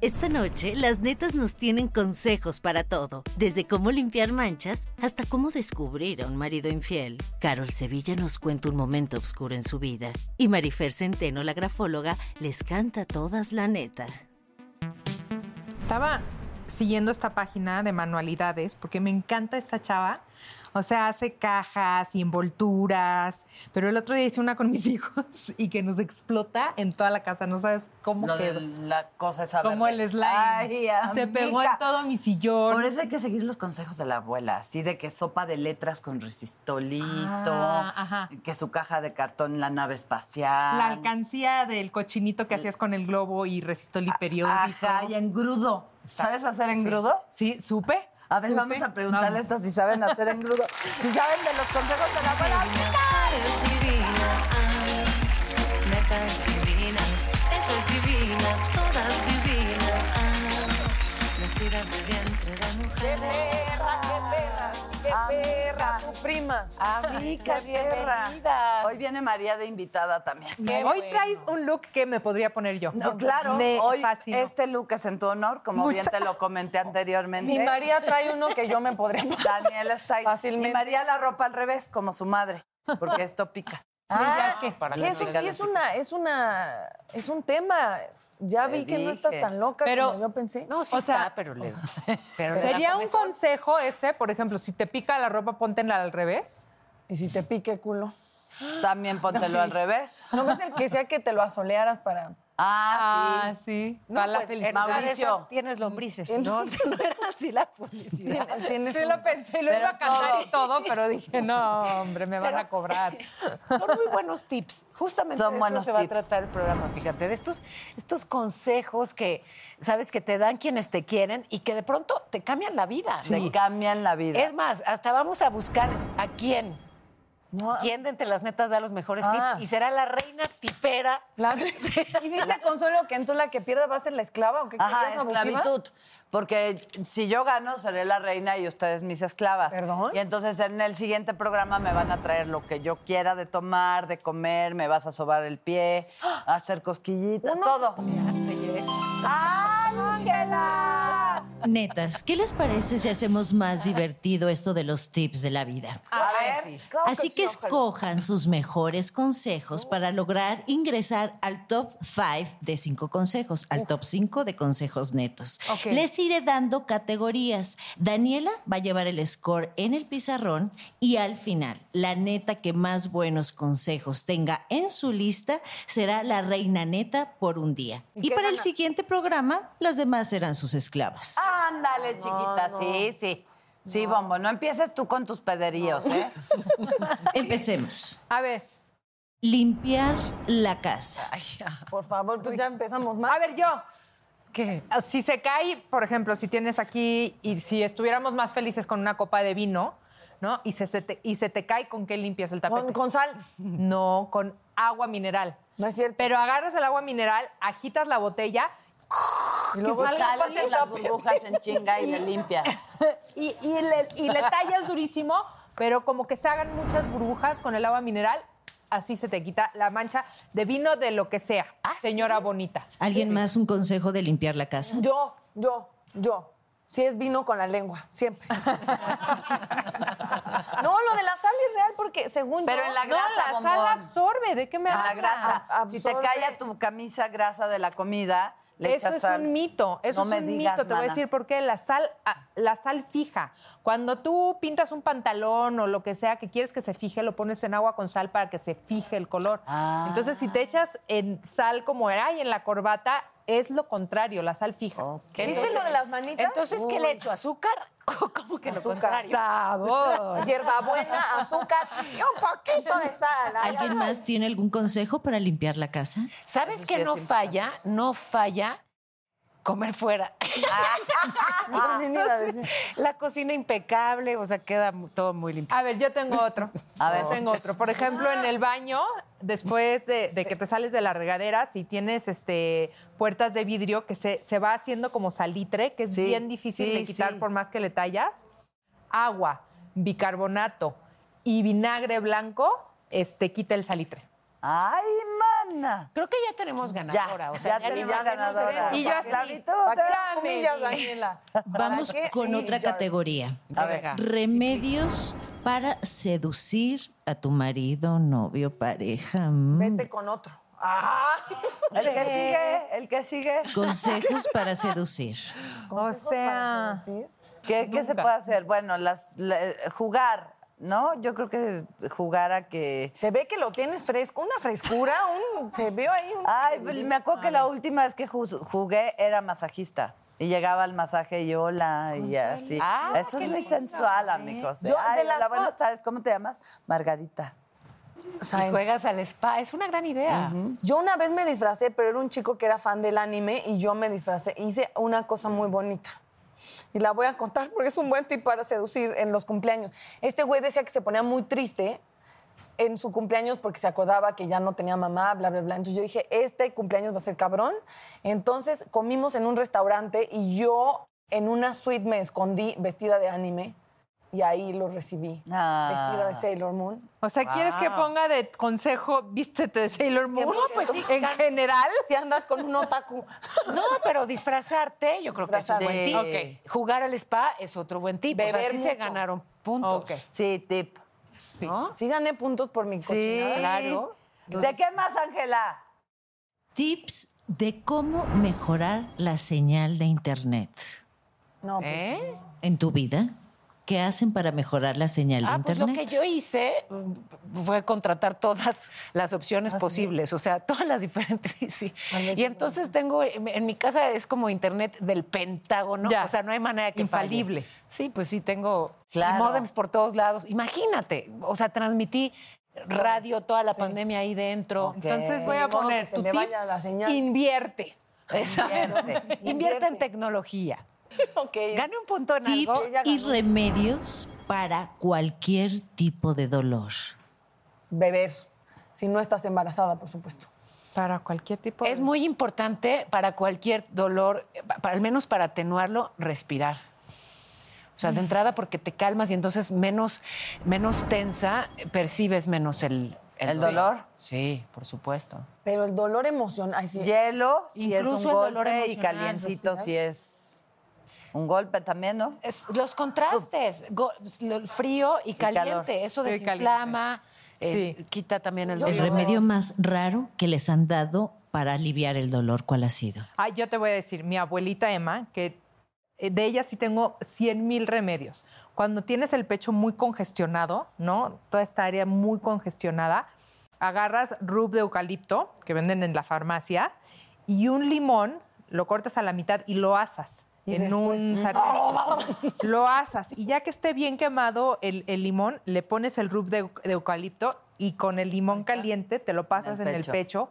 Esta noche, las netas nos tienen consejos para todo, desde cómo limpiar manchas hasta cómo descubrir a un marido infiel. Carol Sevilla nos cuenta un momento oscuro en su vida y Marifer Centeno, la grafóloga, les canta todas la neta. Estaba siguiendo esta página de manualidades porque me encanta esta chava. O sea, hace cajas y envolturas. Pero el otro día hice una con mis hijos y que nos explota en toda la casa. No sabes cómo Lo de la cosa esa Como verde. el slime. Ay, Se pegó en todo mi sillón. Por eso hay que seguir los consejos de la abuela, así de que sopa de letras con resistolito, Ah, ajá. que su caja de cartón la nave espacial. La alcancía del cochinito que hacías con el globo y resistol y periódico. Ajá, y engrudo. ¿Sabes hacer engrudo? Sí, supe. A ver, vamos a preguntarle estas si saben hacer engrudo. si saben de los consejos de la abuela. Eres divina, ah, netas divinas, esa es divina, todas divinas, ah, nacidas de vientre de mujer. ¡Qué perra! ¡Tu prima! Amiga, ¡Qué perra. bienvenida! Hoy viene María de invitada también. Qué Hoy bueno. traes un look que me podría poner yo. No, claro, Me hoy este look es en tu honor, como bien te lo comenté anteriormente. Mi María trae uno que yo me podría poner. Daniela está ahí. Fácilmente. Y María la ropa al revés, como su madre, porque esto pica. Ah, ¿qué? para que eso sí es una, es una, es un tema. Ya vi que no estás tan loca Pero- como yo pensé. No, sí O sea, está, pero le... pero Sería un consejo ese, por ejemplo, si te pica la ropa, póntela al revés. Y si te pique el culo. También póntelo al revés. ¿No ves el que sea que te lo asolearas para...? Ah, sí. sí. No, Para la pues, felicidad. Mauricio. esas tienes lombrices, ¿no? No era así la publicidad. Tienes Sí un- lo pensé lo Pero iba a cantar todo. y todo, pero dije, no, hombre, me van a cobrar. Son muy buenos tips. Justamente Son de eso se va a tratar el programa, fíjate, de estos, estos consejos que, sabes, que te dan quienes te quieren y que de pronto te cambian la vida. Te cambian la vida. Es más, hasta vamos a buscar a quién. No, ¿Quién de entre las netas da los mejores Ah. tips? Y será la reina tipera. la- y dice Consuelo que entonces la que pierda va a ser la esclava o qué Ajá, esclavitud. Porque si yo gano, seré la reina y ustedes mis esclavas. ¿Perdón? Y entonces en el siguiente programa me van a traer lo que yo quiera de tomar, de comer, me vas a sobar el pie, a hacer cosquillitas, todo. ¡Ángela! Netas, ¿qué les parece si hacemos más divertido esto de los tips de la vida? A ver, claro Así que sí, ojalá. escojan sus mejores consejos para lograr ingresar al top 5 de 5 consejos, al top 5 de consejos netos. Les iré dando categorías. Daniela va a llevar el score en el pizarrón y al final, la neta que más buenos consejos tenga en su lista será la reina neta por un día. Y, para el siguiente programa, las demás serán sus esclavas. Ándale, chiquita, sí, sí. Sí, Bombo, no empieces tú con tus pederíos, ¿eh? Empecemos. A ver, Limpiar la casa. Por favor, pues ya empezamos mal. a ver, yo. ¿Qué? Si se cae, por ejemplo, si tienes aquí y si estuviéramos más felices con una copa de vino, ¿no? Y se, se te, y se te cae, ¿con qué limpias el tapete? Con, con sal. No, con agua mineral. No es cierto. Pero agarras el agua mineral, agitas la botella Y luego salga sale pase con las burbujas en chinga y le limpia. y, y le, y le tallas durísimo, pero como que se hagan muchas burbujas con el agua mineral, así se te quita la mancha de vino de lo que sea, señora bonita. ¿Alguien más un consejo de limpiar la casa? Yo, yo, yo. Si es vino con la lengua, siempre. no, lo de la sal es real porque según Pero yo... en la No, grasa, la sal absorbe, ¿de qué me En hablas? la grasa. Si te absorbe. cae a tu camisa grasa de la comida, le Eso es sal. un mito, eso No es un mito. Te voy a decir por qué. La sal, ah, la sal fija. Cuando tú pintas un pantalón o lo que sea que quieres que se fije, lo pones en agua con sal para que se fije el color. Ah. Entonces, si te echas en sal como hay en la corbata, es lo contrario, la sal fija. ¿Viste lo de las manitas? Entonces, ¿qué le echo? ¿Azúcar? ¿O cómo que lo Azúcar. contrario? Sabor. Hierbabuena, azúcar y un poquito de sal. ¿Alguien más tiene algún consejo para limpiar la casa? ¿Sabes Eso qué sí no falla? No falla comer fuera. La cocina impecable, o sea, queda todo muy limpio. A ver, yo tengo otro. A ver. Yo tengo otro. Por ejemplo, en el baño, después de, de que te sales de la regadera, si tienes este puertas de vidrio que se, se va haciendo como salitre, que es Sí, bien difícil sí, de quitar sí. por más que le tallas, agua, bicarbonato y vinagre blanco, este quita el salitre. ¡Ay, Creo que ya tenemos Ya, ganadora. o sea, ya tenemos ya ganadora. Y yo así, Sabrito, ¿Para qué te- las comillas, Daniela? Vamos con otra ya categoría. A ver. Remedios para seducir a tu marido, novio, pareja. Mm. Vete con otro. Ah. El que sigue, el que sigue. Consejos para seducir. O sea, ¿Qué, qué se puede hacer? Bueno, las, la- jugar, ¿no? Yo creo que jugar a que... Se ve que lo tienes fresco, una frescura, un, se ve ahí un... Ay, pues, me acuerdo que la última vez que ju- jugué era masajista. Y llegaba al masaje y hola, y así. Ah, Eso es muy sensual, amigos. Yo, de Ay, hola, buenas tardes. ¿Cómo te llamas? Margarita. Y juegas al spa, es una gran idea. Yo una vez me disfracé, pero era un chico que era fan del anime y yo me disfracé. Hice una cosa muy bonita. Y la voy a contar porque es un buen tip para seducir en los cumpleaños. Este güey decía que se ponía muy triste en su cumpleaños porque se acordaba que ya no tenía mamá, bla, bla, bla. Entonces yo dije, este cumpleaños va a ser cabrón. Entonces comimos en un restaurante y yo en una suite me escondí vestida de anime y ahí lo recibí. Ah. Vestida de Sailor Moon. o sea, ¿quieres que ponga de consejo vístete de Sailor Moon? No, pues sí, En general. Si andas con un otaku. No, pero disfrazarte, yo creo que es un buen tip. Jugar al spa es otro buen tip. o sea, Beber sí se ganaron puntos. Sí, tip. ¿no? Sí gané puntos por mi Sí. cochinada. Claro. ¿De qué más, Ángela? Tips de cómo mejorar la señal de Internet No, pues, ¿Eh? en tu vida. ¿Qué hacen para mejorar la señal de Ah, pues Internet? lo que yo hice mm, fue contratar todas las opciones posibles, o sea, todas las diferentes. sí, sí. Y entonces tengo, en mi casa es como internet del Pentágono, Ya. o sea, no hay manera que falle. Infalible. Sí, pues sí, tengo Claro. modems por todos lados. Imagínate, o sea, transmití radio toda la pandemia ahí dentro. Entonces voy a poner tu tip, la señal. invierte. Invierte. Invierte en tecnología. Gane un punto en algo. Tips y remedios para cualquier tipo de dolor. Beber. Si no estás embarazada, por supuesto. Para cualquier tipo de... Es muy importante para cualquier dolor, al menos para atenuarlo, respirar. O sea, de entrada porque te calmas y entonces menos, menos tensa, percibes menos el, ¿El dolor? Sí, por supuesto. Pero el dolor emocional. Sí. Hielo, si es un el golpe, y emocional, calientito, si es un golpe también, ¿no? Es- los contrastes, go- lo- frío y caliente, calor. eso desinflama, eh, Sí. quita también el El dolor. remedio más raro que les han dado para aliviar el dolor, ¿cuál ha sido? Ah, yo te voy a decir, mi abuelita Emma, que eh, de ella sí tengo 100 mil remedios. Cuando tienes el pecho muy congestionado, ¿no? Toda esta área muy congestionada, agarras rub de eucalipto, que venden en la farmacia, y un limón, lo cortas a la mitad y lo asas en un sartén. lo asas y ya que esté bien quemado el, el limón, le pones el rub de, eu- de eucalipto y con el limón caliente te lo pasas En en el el pecho. pecho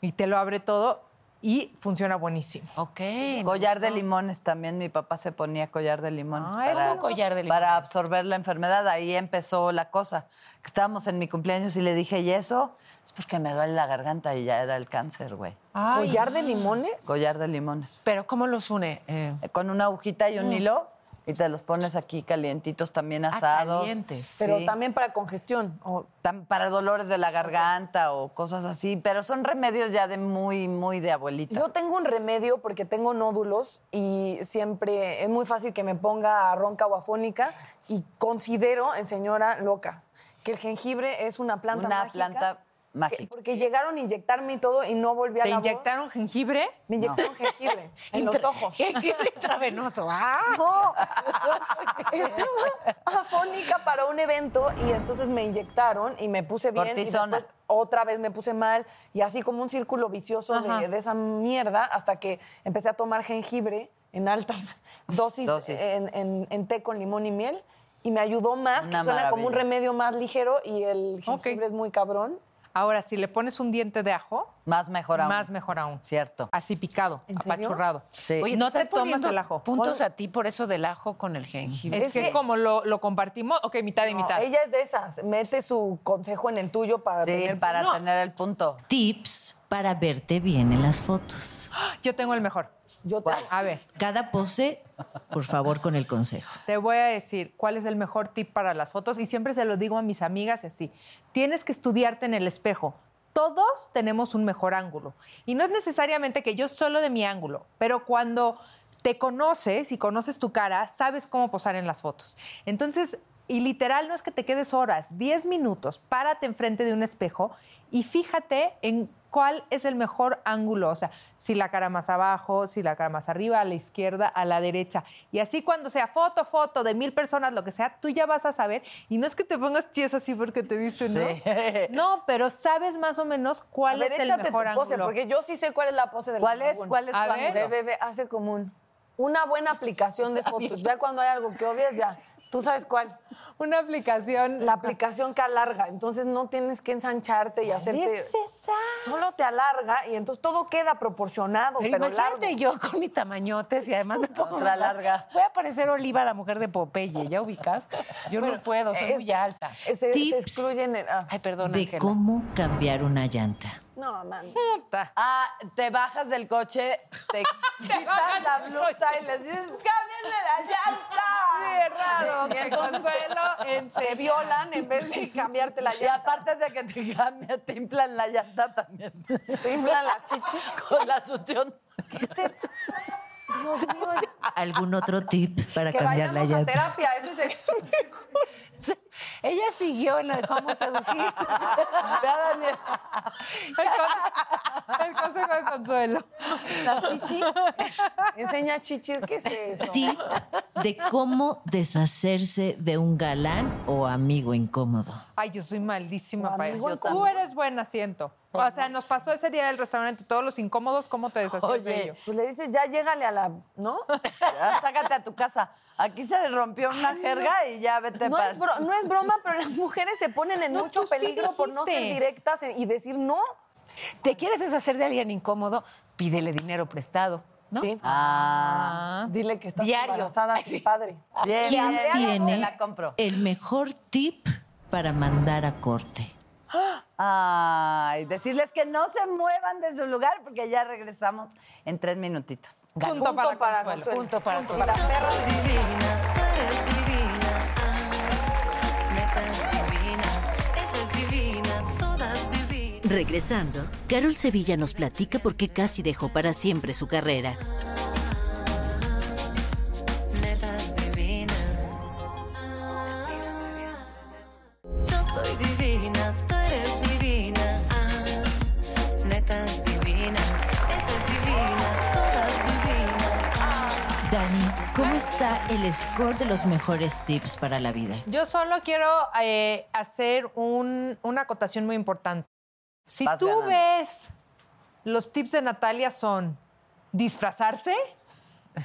y te lo abre todo. Y funciona buenísimo. Ok. Collar de limones también, mi papá se ponía collar de limones Ah, es un collar de para limones. absorber la enfermedad. Ahí empezó la cosa. Estábamos en mi cumpleaños y le dije, ¿y eso? Es porque me duele la garganta y ya era el cáncer, güey. ¿Collar de limones? Collar de limones. Pero ¿cómo los une? Eh, Eh, Con una agujita y un Mm. hilo y te los pones aquí calientitos también ah, asados. calientes. Pero Sí. también para congestión. o- Tam- para dolores de la garganta o cosas así, pero son remedios ya de muy, muy de abuelita. Yo tengo un remedio porque tengo nódulos y siempre es muy fácil que me ponga ronca o afónica y considero en señora loca que el jengibre es una planta Una mágica. planta que- mágica. Porque llegaron a inyectarme y todo y no volví a ¿Te la voz. inyectaron jengibre? Me inyectaron jengibre en los ojos. Jengibre intravenoso. ¡Ah! No, estaba afónica para un evento y entonces me inyectaron y me puse bien. Cortisona. Y después otra vez me puse mal y así como un círculo vicioso de, de esa mierda hasta que empecé a tomar jengibre en altas dosis, Dosis. En, en- en té con limón y miel y me ayudó más, Una que suena como un remedio más ligero y el jengibre es muy cabrón. Ahora, si le pones un diente de ajo, Más mejor aún. más mejor aún. Cierto. Así picado, ¿En serio? apachurrado. Sí. Oye, no te tomas poniendo el ajo. puntos a ti por eso del ajo con el jengibre. Es, Es que, que- como lo, lo compartimos, ok, mitad y No, mitad. ella es de esas, mete su consejo en el tuyo para Sí, tener para No, tener el punto. Tips para verte bien en las fotos. Yo tengo el mejor. Yo te- A ver, Cada pose, por favor, con el consejo. te voy a decir cuál es el mejor tip para las fotos y siempre se lo digo a mis amigas así. Tienes que estudiarte en el espejo. Todos tenemos un mejor ángulo. Y no es necesariamente que yo solo de mi ángulo, pero cuando te conoces y conoces tu cara, sabes cómo posar en las fotos. Entonces, y literal no es que te quedes horas, 10 minutos, párate enfrente de un espejo y fíjate en cuál es el mejor ángulo, o sea, si la cara más abajo, si la cara más arriba, a la izquierda, a la derecha. Y así cuando sea foto, foto de mil personas, lo que sea, tú ya vas a saber. Y no es que te pongas tiesa así porque te viste, ¿no? Sí. No, pero sabes más o menos cuál ver, es el mejor tu pose, ángulo. porque yo sí sé cuál es la pose del ¿Cuál es? ¿Cuál es ángulo? Ve, ve, ve, hace común. Una buena aplicación de fotos. Ya cuando hay algo que odias, ya. Tú sabes cuál. Una aplicación. La aplicación que alarga. Entonces no tienes que ensancharte y hacerte. es esa? Solo te alarga y entonces todo queda proporcionado, Pero, pero, imagínate largo. yo con mis tamañotes y además me pongo Otra larga. Voy a parecer Oliva, la mujer de Popeye, ¿ya ubicas? Yo no puedo, soy es- muy alta. Se, excluyen. el- ah. Ay, perdón, De cómo cambiar una llanta. No, man. Ah, te bajas del coche, te quitas la blusa y les dices, ¡cámbienle la llanta! Cerrado, que consuelo en Te violan en vez de cambiarte la Y llanta. aparte de que te cambia, te inflan la llanta también. Te inflan la chichi. Con la succión. Dios mío. ¿Algún otro tip para Que cambiar la vayamos a llanta? terapia. Ese sería Ella siguió en la de cómo seducir. Vea, Daniel. El, con- el consejo de consuelo. la chichi. Enseña chichis. ¿Qué es eso? Tip de cómo deshacerse de un galán o amigo incómodo. Ay, yo soy malísima para eso. Tú eres buena, siento. O sea, nos pasó ese día del restaurante, todos los incómodos, ¿cómo te deshacías de ello? Pues le dices, ya llégale a la. ¿No? Ya, sácate a tu casa. Aquí se rompió una jerga y ya vete No para... es, bro- no es broma, pero las mujeres se ponen en No, mucho sí peligro por no ser directas y decir no. ¿Te quieres deshacer de alguien incómodo? Pídele dinero prestado, ¿no? Sí. Ah, Dile que estás Diario. embarazada a su padre. bien, ¿Quién tiene la compro. el mejor tip para mandar a corte? Ay, decirles que no se muevan de su lugar porque ya regresamos en tres minutitos. Punto, para, consuelo. Consuelo. Punto para Consuelo. divinas, esa es divina, todas divinas. Regresando, Carol Sevilla nos platica por qué casi dejó para siempre su carrera. Soy divina, tú eres divina. Ah, netas divinas, esa es divina, todas divinas. Dani, ¿cómo está el score de los mejores tips para la vida? Yo solo quiero eh, hacer un- una acotación muy importante. Si Vas tú ganando. ves los tips de Natalia son disfrazarse,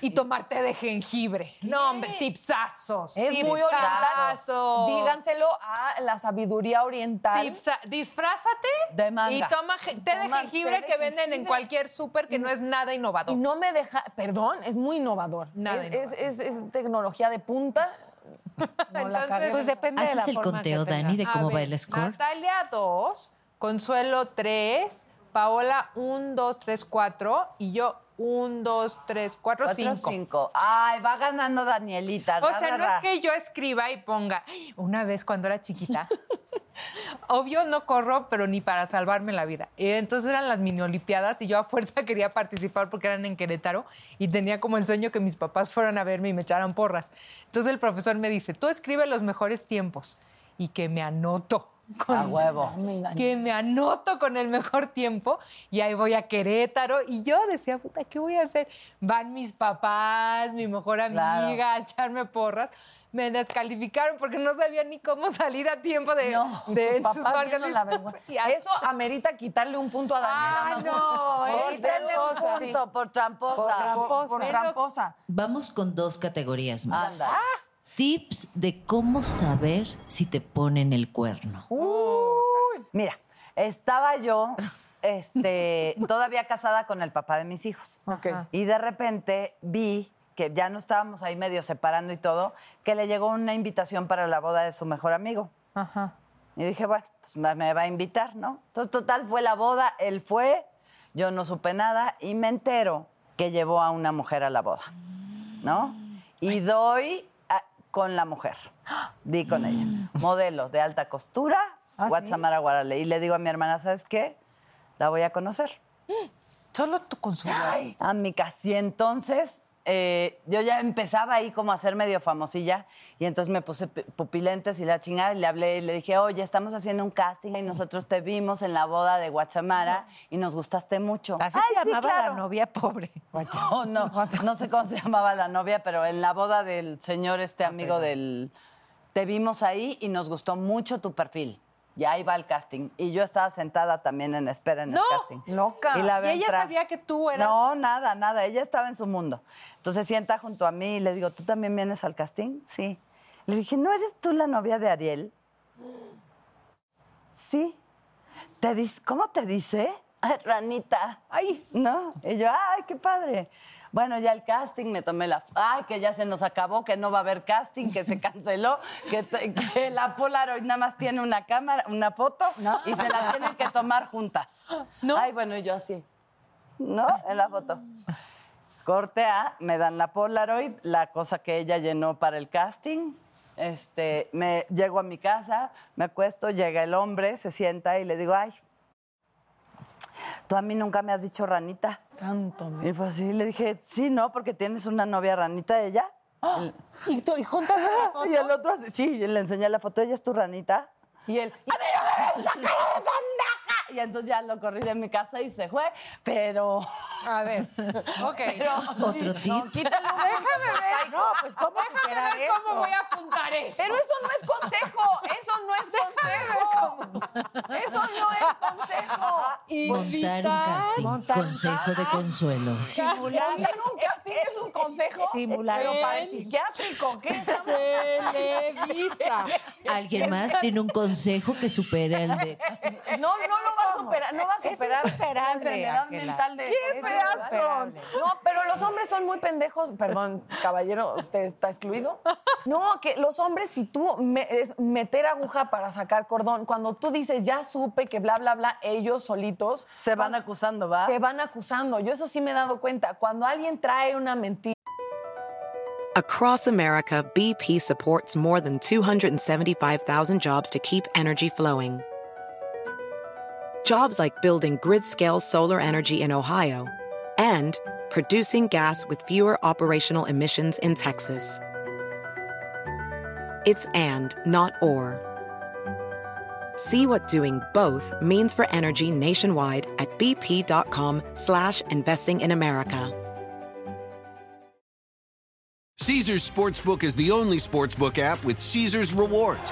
y tomar té de jengibre. No, hombre, tipsazos. Es muy oriental. tipsazos. Díganselo a la sabiduría oriental. Tipsa- disfrázate De manga. y toma té de Toma jengibre té de que venden en cualquier súper que no es nada Y innovador. no me deja, perdón, es muy innovador. Nada es, es, es- es tecnología de punta. No Entonces. Pues depende de la ¿Haces el forma conteo. Dani, de A cómo va ver, el score? Natalia 2, Consuelo 3, Paola 1, 2, 3, 4 y yo 1, 2, 3, 4, Cuatro, 5. cinco. Ay, va ganando Danielita. O ra, sea, ra, no ra. es que yo escriba y ponga, "Ay, una vez cuando era chiquita, obvio no corro, pero ni para salvarme la vida. Entonces eran las mini olimpiadas y yo a fuerza quería participar porque eran en Querétaro y tenía como el sueño que mis papás fueran a verme y me echaran porras. Entonces el profesor me dice, tú escribe los mejores tiempos y que me anoto. Con, A huevo. que me anoto con el mejor tiempo y ahí voy a Querétaro y yo decía, puta, ¿qué voy a hacer? Van mis papás, mi mejor Claro. amiga a echarme porras. Me descalificaron porque no sabía ni cómo salir a tiempo de, No, de tus sus la. Y a- Eso amerita quitarle un punto a Ah, Daniela. no, Por es Quítale un tramposa. punto por tramposa. Por, tramposa. por tramposa. Vamos con dos categorías más. Anda. Tips de cómo saber si te ponen el cuerno. Mira, estaba yo este, todavía casada con el papá de mis hijos. Y de repente vi que ya no estábamos ahí medio separando y todo, que le llegó una invitación para la boda de su mejor amigo. Ajá. Y dije, bueno, pues me va a invitar, ¿no? Entonces, total, fue la boda, él fue, yo no supe nada y me entero que llevó a una mujer a la boda, ¿no? Y doy con la mujer, di con ella, modelo de alta costura, Guatemala, Guarale. Y le digo a mi hermana, ¿sabes qué? La voy a conocer. Solo tu consuelo. A mi casi entonces, eh, yo ya empezaba ahí como a ser medio famosilla y entonces me puse pi- pupilentes y la chingada y le hablé y le dije, oye, estamos haciendo un casting y nosotros te vimos en la boda de Guachamara y nos gustaste mucho. Así "Ay, se sí, llamaba claro". la novia pobre. No, no, no sé cómo se llamaba la novia, pero en la boda del señor, este amigo del... Te vimos ahí y nos gustó mucho tu perfil. Y ahí va el casting. Y yo estaba sentada también en espera en No, el casting. loca. Y, la ¿Y ella entrar. sabía que tú eras- No, nada, nada. Ella estaba en su mundo. Entonces sienta junto a mí y le digo, ¿tú también vienes al casting? Sí. Le dije, ¿no eres tú la novia de Ariel? Sí. ¿Te dice, ¿Cómo te dice? Ay, ranita. Ay, ¿no? Y yo, ay, qué padre. Bueno, ya el casting, me tomé la... Ay, que ya se nos acabó, que no va a haber casting, que se canceló, que, la Polaroid nada más tiene una cámara, una foto, y se la tienen que tomar juntas. Ay, bueno, y yo así, ¿no? En la foto. Corte A, me dan la Polaroid, la cosa que ella llenó para el casting. Este, me llego a mi casa, me acuesto, llega el hombre, se sienta y le digo, ay, tú a mí nunca me has dicho ranita. Santo. Y fue así, le dije, sí, no, porque tienes una novia ranita ella. ¿Y, tú, y juntas foto? Y el otro, sí, le enseñé la foto, ella es tu ranita. Y él, ¡A mí no me ves la cara de pendeja! Y entonces ya lo corrí de mi casa y se fue, pero... A ver, ok. Otro tip. quítalo. Déjame ver. No, pues cómo Déjame ver cómo eso. voy a apuntar eso. Pero eso no es consejo. Eso no es consejo. Eso no es consejo. Montar un casting. Montar Consejo de consuelo. Simular. Montar un casting es un consejo. Simular. Pero para el psiquiátrico, ¿qué estamos? Televisa. ¿Alguien más tiene un consejo que supera el de... No, no lo va a superar, no va a superar la enfermedad mental de ¡Qué insuperable. No, pero los hombres son muy pendejos. Perdón, caballero, ¿usted está excluido? No, que los hombres, si tú me- es meter aguja para sacar cordón, cuando tú dices ya supe que bla, bla, bla, ellos solitos Se van acusando, ¿va? se van acusando. Yo eso sí me he dado cuenta. Cuando alguien trae una mentira. Across America, BP supports more than 275,000 jobs to keep energy flowing. Jobs like building grid scale solar energy in Ohio and producing gas with fewer operational emissions in Texas. It's and, not or. See what doing both means for energy nationwide at bp.com slash investing in America. Caesar's Sportsbook is the only sportsbook app with Caesar's rewards.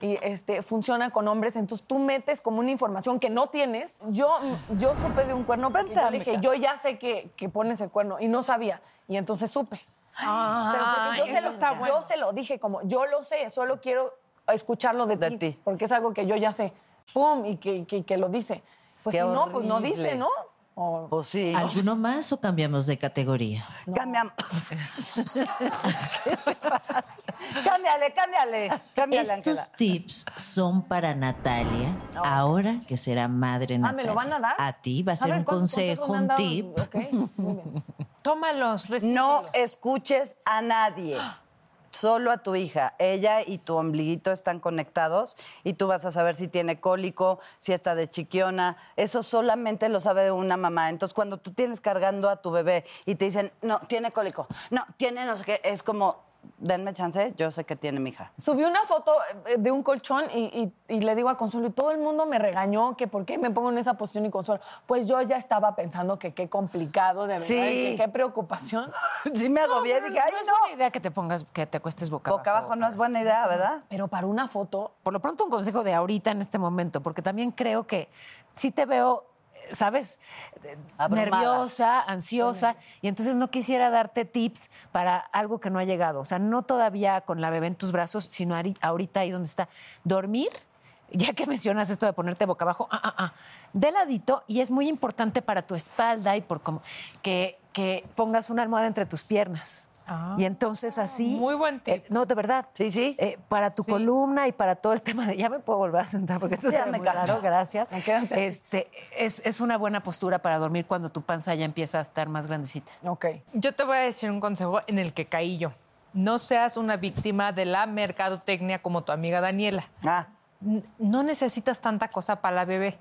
Y este funciona con hombres, entonces tú metes como una información que no tienes. Yo, yo supe de un cuerno, yo le dije, yo ya sé que, que pones el cuerno y no sabía, y entonces supe. Pero porque yo, se lo, está yo bueno. se lo dije como, yo lo sé, solo quiero escucharlo de, ti, ti. porque es algo que yo ya sé. Pum, y que, que, que lo dice. Pues Qué si no, pues no dice, ¿no? O- Pues sí. ¿Alguno más o cambiamos de categoría? Cambiam- cámbiale, cámbiale. Cámbiale, Estos tips son para Natalia, ahora que será madre Ah, Natalia. ¿me lo van a dar? A ti va a ser ¿Sabes un consejo, un tip. Ok, muy bien. Tómalos, No recíbelos. escuches a nadie. Solo a tu hija. Ella y tu ombliguito están conectados y tú vas a saber si tiene cólico, si está de chiquiona. Eso solamente lo sabe una mamá. Entonces, cuando tú tienes cargando a tu bebé y te dicen, no, tiene cólico, no, tiene no sé qué, es como, denme chance, yo sé que tiene mi hija. Subí una foto eh, de un colchón y, y- y le digo a Consuelo, y todo el mundo me regañó que por qué me pongo en esa posición y Consuelo. Pues yo ya estaba pensando que qué complicado, de verdad, Sí. y que qué preocupación. Sí me agobié, dije, ay, no es no. buena idea que te pongas, que te acuestes boca, Boca abajo no es buena idea, ¿verdad? Pero para una foto, Por lo pronto un consejo de ahorita en este momento, porque también creo que sí te veo, ¿sabes? Abrumada. Nerviosa, ansiosa, y entonces no quisiera darte tips para algo que no ha llegado. O sea, no todavía con la bebé en tus brazos, sino ahorita ahí donde está. Dormir, ya que mencionas esto de ponerte boca abajo, ah, ah, ah, de ladito, y es muy importante para tu espalda y por como que, que pongas una almohada entre tus piernas. Y entonces así. muy buen tip. eh, no, de verdad. Sí, sí. Eh, para tu columna y para todo el tema de ya me puedo volver a sentar porque esto Ya se me claro, gracias. Me quedan. Este es, es una buena postura para dormir cuando tu panza ya empieza a estar más grandecita. ok. Yo te voy a decir un consejo en el que caí yo. No seas una víctima de la mercadotecnia como tu amiga Daniela. Ah, No necesitas tanta cosa para la bebé.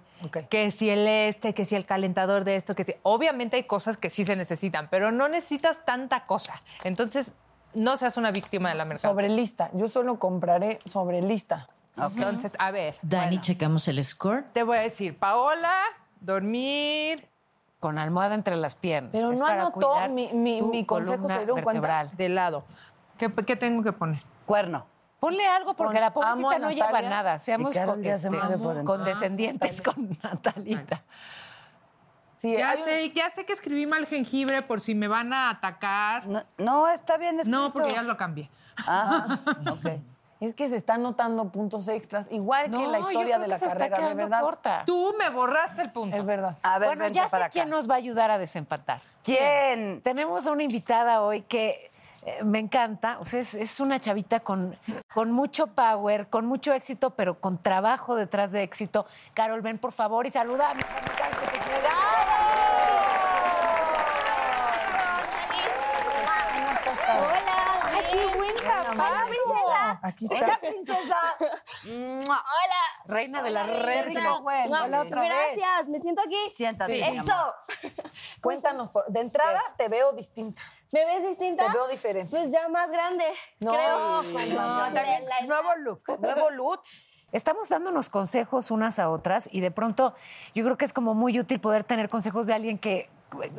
Que si el este, que si el calentador de esto, que si... Obviamente hay cosas que sí se necesitan, pero no necesitas tanta cosa. Entonces, no seas una víctima de la mercadotecnia. Sobre lista. Yo solo compraré sobre lista. Entonces, a ver. Dani, bueno, checamos el score. te voy a decir, Paola, dormir Con almohada entre las piernas. Pero Es no para anotó mi- mi- mi consejo, ¿se dieron cuenta? vertebral. de lado. ¿Qué, qué tengo que poner? cuerno. Ponle algo porque Pon, la a pobrecita no lleva nada. Seamos Y Carol con- se condescendientes Natalita. Sí, Ya un- sé, ya sé que escribí mal jengibre por si me van a atacar. No, no, está bien escrito. No, porque ya lo cambié. Ah, ok. Es que se están notando puntos extras, igual que en la yo historia creo de que la se está carrera, de verdad. corta. Tú me borraste el punto. Es verdad. A ver, bueno, ya sé acá. quién nos va a ayudar a desempatar. ¿Quién? Tenemos una invitada hoy que me encanta. O sea, es, es una chavita con, con mucho power, con mucho éxito, pero con trabajo detrás de éxito. Carol, ven por favor y saluda a mis amigas que te quiero. Hola, ¡Ay, qué buen zapato! princesa. Aquí Hola, princesa. Hola. Reina de la red. Gracias, me siento aquí. Siéntate. Eso. Cuéntanos, por- de entrada te veo distinta. ¿Me ves distinta? Te veo diferente. Pues ya más grande. No, creo. sí, Pues no, no, también nuevo look, nuevo look. Estamos dándonos consejos unas a otras y de pronto yo creo que es como muy útil poder tener consejos de alguien que,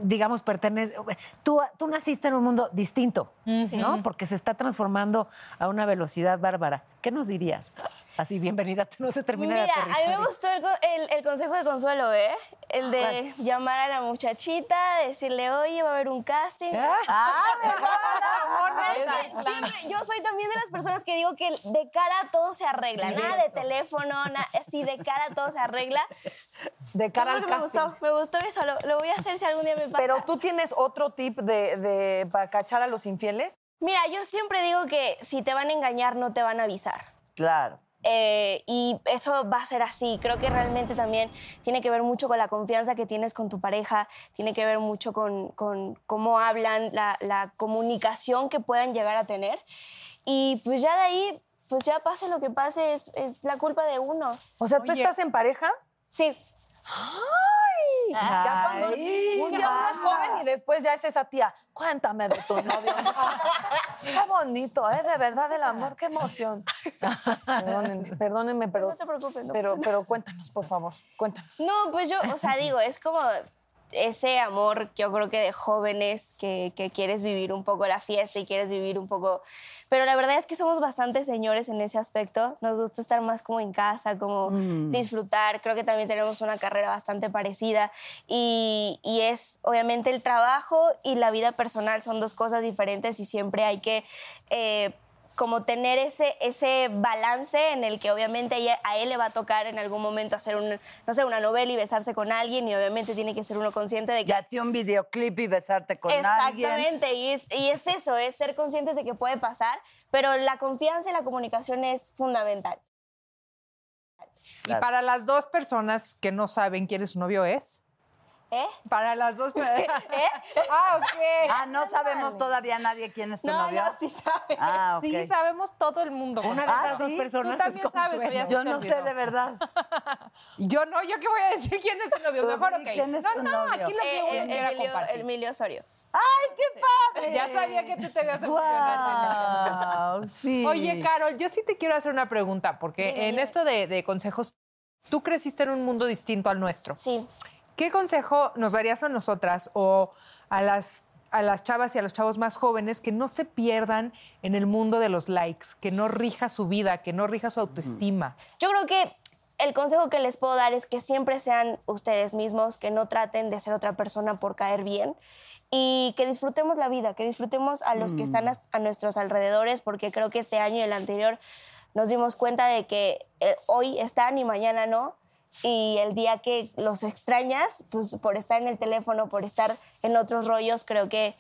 digamos, pertenece. Tú, tú naciste en un mundo distinto, ¿no? Porque se está transformando a una velocidad bárbara. ¿Qué nos dirías? Así, bienvenida, no se termina Mira, de a mí aterrizar. me gustó el, el- el consejo de Consuelo, ¿eh? El de llamar a la muchachita, decirle, oye, va a haber un casting. Ah, Es que siempre- yo soy también de las personas que digo que de cara todo se arregla. Nada de teléfono, nada, así de cara todo se arregla. De cara al que me casting. gustó, me gustó eso. Lo, lo voy a hacer si algún día me pasa. Pero tú tienes otro tip de, de- para cachar a los infieles. Mira, yo siempre digo que si te van a engañar, no te van a avisar. Claro. Eh, y eso va a ser así. Creo que realmente también tiene que ver mucho con la confianza que tienes con tu pareja, tiene que ver mucho con, con cómo hablan, la, la comunicación que puedan llegar a tener. Y pues ya de ahí, pues ya pase lo que pase, es, es la culpa de uno. O sea, ¿tú Oye. estás en pareja? Sí, ¡Ay! Ya cuando un día uno es joven y después ya es esa tía. Cuéntame de tu novio. Qué bonito, ¿eh? De verdad, el amor, qué emoción. Perdónenme, perdónenme, pero. No te preocupes, no Pero, pero cuéntanos, por favor, cuéntanos. No, pues yo, o sea, digo, es como ese amor, yo creo que de jóvenes que, que quieres vivir un poco la fiesta y quieres vivir un poco... Pero la verdad es que somos bastante señores en ese aspecto. Nos gusta estar más como en casa, como disfrutar. Creo que también tenemos una carrera bastante parecida. Y, y es, obviamente, el trabajo y la vida personal son dos cosas diferentes y siempre hay que... eh, como tener ese, ese balance en el que obviamente a ella- a él le va a tocar en algún momento hacer un, no sé, una novela y besarse con alguien y obviamente tiene que ser uno consciente de que... Y a ti un videoclip y besarte con alguien. Exactamente, y es, y es eso, es ser conscientes de que puede pasar, pero la confianza y la comunicación es fundamental. Y para las dos personas que no saben quién es su novio es. ¿Eh? Para las dos personas. Ah, ok. Ah, no sabemos todavía nadie quién es tu No, novio. no, sí sabe. Ah, ok. Sí, sabemos todo el mundo. Una de Ah, esas dos ¿sí? personas Tú es también sabes, Yo no sé de verdad. Yo no, yo qué voy a decir quién es tu novio. Mejor, ok. ¿quién es no, tu no, novio? aquí lo que Eh, uno eh, quiera Emilio, compartir. Emilio Osorio. ¡Ay, qué padre! Ya sabía que tú te habías emocionado. Wow, sí. Oye, Carol, yo sí te quiero hacer una pregunta, porque en esto de, de consejos, tú creciste en un mundo distinto al nuestro. Sí. ¿Qué consejo nos darías a nosotras o a las, a las chavas y a los chavos más jóvenes que no se pierdan en el mundo de los likes, que no rija su vida, que no rija su autoestima? Yo creo que el consejo que les puedo dar es que siempre sean ustedes mismos, que no traten de ser otra persona por caer bien y que disfrutemos la vida, que disfrutemos a los que están a, a nuestros alrededores, porque creo que este año y el anterior nos dimos cuenta de que eh, hoy están y mañana no. Y el día que los extrañas, pues por estar en el teléfono, por estar en otros rollos, creo que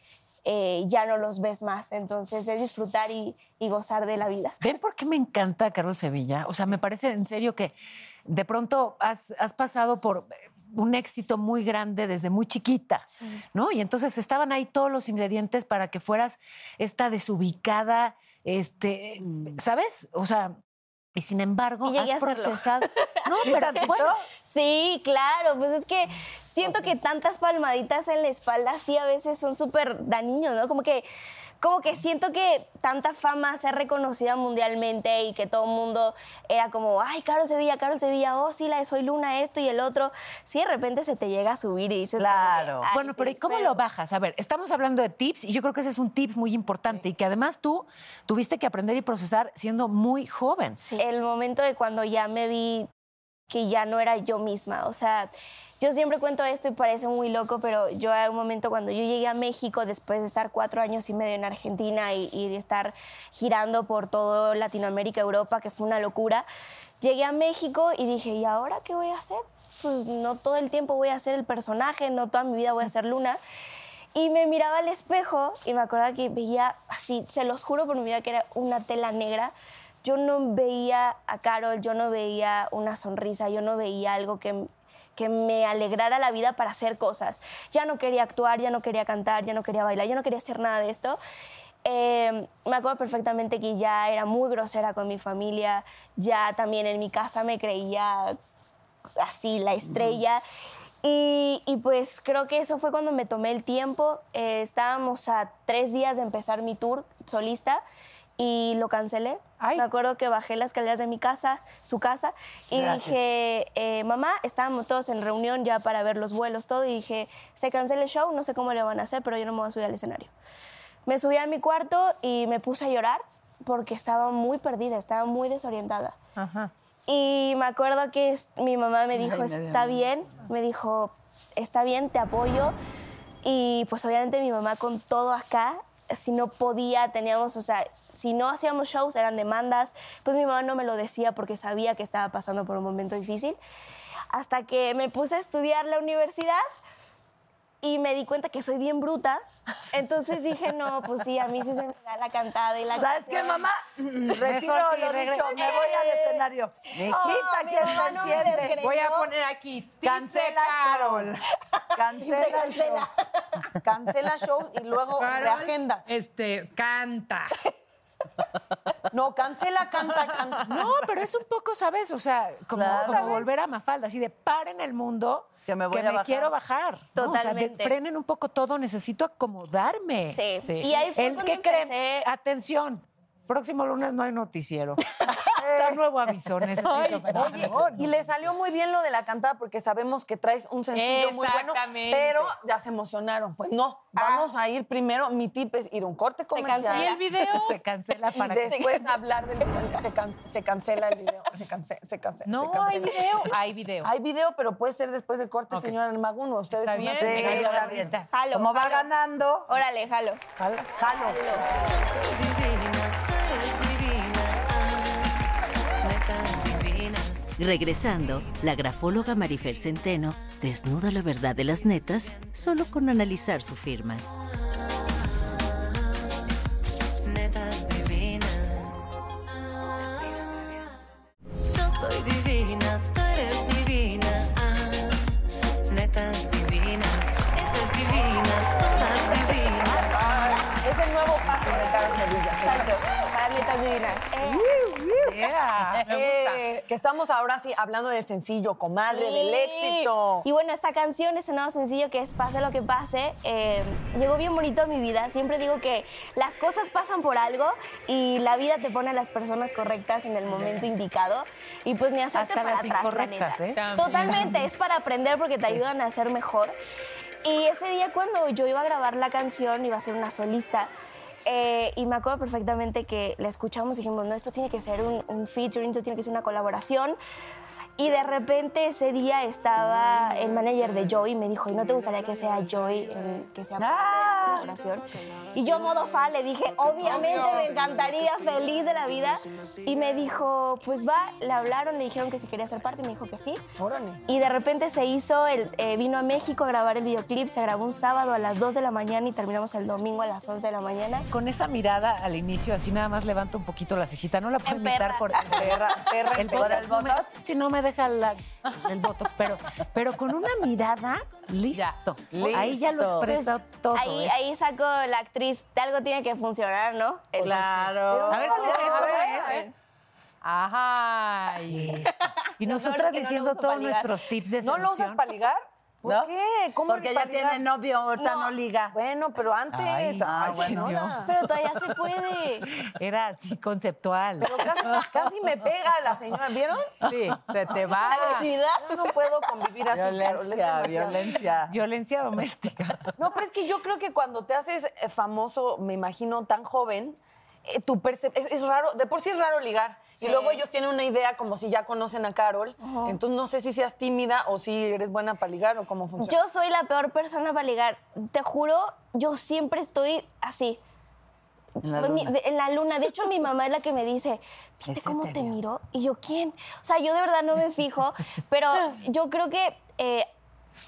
eh, ya no los ves más. Entonces es disfrutar y, y gozar de la vida. ¿Ven por qué me encanta Carol Sevilla? O sea, me parece en serio que de pronto has, has pasado por un éxito muy grande desde muy chiquita, ¿no? Y entonces estaban ahí todos los ingredientes para que fueras esta desubicada, este, ¿sabes? O sea, y sin embargo, Y has procesado. No, pero bueno, Sí, claro, pues es que siento que tantas palmaditas en la espalda sí a veces son súper dañinos, ¿no? Como que, como que siento que tanta fama, ser reconocida mundialmente y que todo el mundo era como, ay, Carol Sevilla, Carol Sevilla, oh, sí, la de Soy Luna, esto y el otro. Sí, de repente se te llega a subir y dices, que, Claro. "Ay, Bueno, pero sí, ¿y cómo lo bajas? A ver, estamos hablando de tips y yo creo que ese es un tip muy importante y que además tú tuviste que aprender y procesar siendo muy joven. el momento de cuando ya me vi que ya no era yo misma. O sea, yo siempre cuento esto y parece muy loco, pero yo a un momento cuando yo llegué a México, después de estar cuatro años y medio en Argentina y, y estar girando por todo Latinoamérica, Europa, que fue una locura, llegué a México y dije, ¿y ahora qué voy a hacer? Pues no todo el tiempo voy a ser el personaje, no toda mi vida voy a ser Luna. Y me miraba al espejo y me acordaba que veía así, se los juro por mi vida que era una tela negra. Yo no veía a Carol, yo no veía una sonrisa, yo no veía algo que, que me alegrara la vida para hacer cosas. Ya no quería actuar, ya no quería cantar, ya no quería bailar, ya no quería hacer nada de esto. Eh, me acuerdo perfectamente que ya era muy grosera con mi familia, ya también en mi casa me creía así la estrella. Y, y pues creo que eso fue cuando me tomé el tiempo. Eh, estábamos a tres días de empezar mi tour solista y lo cancelé. Me acuerdo que bajé las escaleras de mi casa, su casa, y Gracias. dije, eh, mamá, estábamos todos en reunión ya para ver los vuelos, todo, y dije, se cancela el show, no sé cómo le van a hacer, pero yo no me voy a subir al escenario. Me subí a mi cuarto y me puse a llorar porque estaba muy perdida, estaba muy desorientada. Ajá. Y me acuerdo que es- mi mamá me dijo, dio está bien, me dijo, está bien, te apoyo. Y pues obviamente mi mamá con todo acá, si no podía, teníamos, o sea, si no hacíamos shows, eran demandas, pues mi mamá no me lo decía porque sabía que estaba pasando por un momento difícil. Hasta que me puse a estudiar la universidad y me di cuenta que soy bien bruta. Entonces dije, no, pues sí, a mí sí se me da la cantada y la ¿Sabes qué, mamá? Retiro sí, lo dicho, me voy al escenario. Mijita, Oh, mi ¿quién te no entiende? Voy a poner aquí. Cancela Carol. Cancela el show. Cancela. Cancela show y luego reagenda. Este, canta. No, cancela, canta, canta. No, pero es un poco, ¿sabes? O sea, como, Claro. como volver a Mafalda, así de paren el mundo. Que me voy a bajar. quiero bajar. ¿no? O sea, Totalmente. frenen un poco todo, necesito acomodarme. Sí. Y ahí fue ¿El cuando qué creen? empecé- Atención, próximo lunes no hay noticiero. Está nuevo aviso, necesito. Oye, y le salió muy bien lo de la cantada porque sabemos que traes un sencillo muy bueno, Exactamente. pero ya se emocionaron. Pues no, vamos a ir primero, mi tip es ir a un corte comercial. cancela. ¿Y el video? Se cancela Y para que después hablar del se, can- se cancela el video, se, cance- se, cance- se No, cancela. hay video. Hay video. Hay video, pero puede ser después del corte, señora Maguno. Ustedes Está bien. Sí, expertos. está bien. Jalo, Como va jalo. ganando, Órale, jalo. jalo. Soy divina, Regresando, la grafóloga Marifer Centeno desnuda la verdad de las netas solo con analizar su firma. Netas divinas. Yo soy divina. Eh, que estamos ahora sí hablando del sencillo, comadre, del Sí. éxito. Y bueno, esta canción, este nuevo sencillo que es Pase lo que pase, eh, llegó bien bonito a mi vida. Siempre digo que las cosas pasan por algo y la vida te pone a las personas correctas en el momento indicado. Y pues ni hacerte Hasta para las atrás, la incorrectas, neta. ¿eh? Totalmente, es para aprender porque te ayudan a ser mejor. Y ese día cuando yo iba a grabar la canción, iba a ser una solista, eh, y me acuerdo perfectamente que la escuchamos y dijimos, no, esto tiene que ser un, un featuring, esto tiene que ser una colaboración. Y de repente ese día estaba el manager de Joy y me dijo, ¿y no te gustaría que sea Joy el que sea parte de la colaboración? Y yo, modo fan, le dije, obviamente me encantaría, feliz de la vida. Y me dijo, pues va, le hablaron, le dijeron que si quería ser parte y me dijo que sí. Y de repente se hizo, el, eh, vino a México a grabar el videoclip, se grabó un sábado a las 2 de la mañana y terminamos el domingo a las 11 de la mañana. Con esa mirada al inicio, así nada más levanto un poquito la cejita. No la puedo imitar por perra, perra, el ¿Por el botox? sí, no me deja la- el botox, pero, pero con una mirada, listo. Ahí ya lo Listo. expresa todo. Ahí, ¿eh? ahí sacó la actriz, de algo tiene que funcionar, ¿no? El- Claro. A ver, ¿cómo. Ajá. y- nosotras no diciendo todos nuestros tips de ¿No lo usas para ligar? ¿Por ¿No? qué? ¿Cómo Porque ya tiene novio, ahorita no, liga. Bueno, pero antes. Ay, ah, Ay, bueno. Pero todavía se puede. Era así conceptual. Pero casi, casi me pega la señora, ¿vieron? Sí, se te va. Agresividad. Yo no puedo convivir así, Violencia, violencia. Violencia doméstica. No, pero es que yo creo que cuando te haces eh, famoso, me imagino, tan joven, eh, tu percep- es, es raro, de por sí es raro ligar. Y luego ellos tienen una idea como si ya conocen a Carol. Entonces no sé si seas tímida o si eres buena para ligar o cómo funciona. Yo soy la peor persona para ligar. Te juro, yo siempre estoy así. En la Mi- luna. de- en la luna. De hecho, mi mamá es la que me dice, ¿viste Ese cómo te miró? Y yo, ¿quién? O sea, yo de verdad no me fijo, pero yo creo que eh,